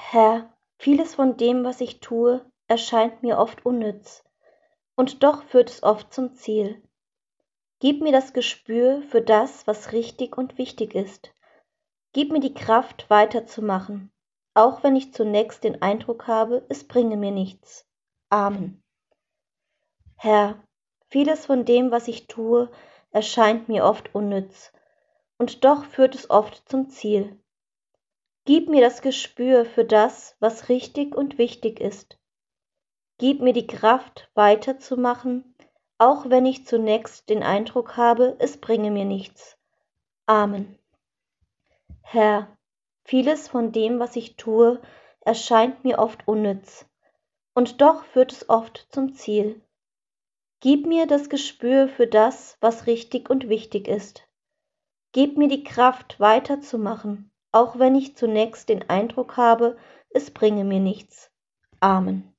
Herr, vieles von dem, was ich tue, erscheint mir oft unnütz, und doch führt es oft zum Ziel. Gib mir das Gespür für das, was richtig und wichtig ist. Gib mir die Kraft, weiterzumachen, auch wenn ich zunächst den Eindruck habe, es bringe mir nichts. Amen. Herr, vieles von dem, was ich tue, erscheint mir oft unnütz, und doch führt es oft zum Ziel. Gib mir das Gespür für das, was richtig und wichtig ist. Gib mir die Kraft, weiterzumachen, auch wenn ich zunächst den Eindruck habe, es bringe mir nichts. Amen. Herr, vieles von dem, was ich tue, erscheint mir oft unnütz, und doch führt es oft zum Ziel. Gib mir das Gespür für das, was richtig und wichtig ist. Gib mir die Kraft, weiterzumachen, auch wenn ich zunächst den Eindruck habe, es bringe mir nichts. Amen.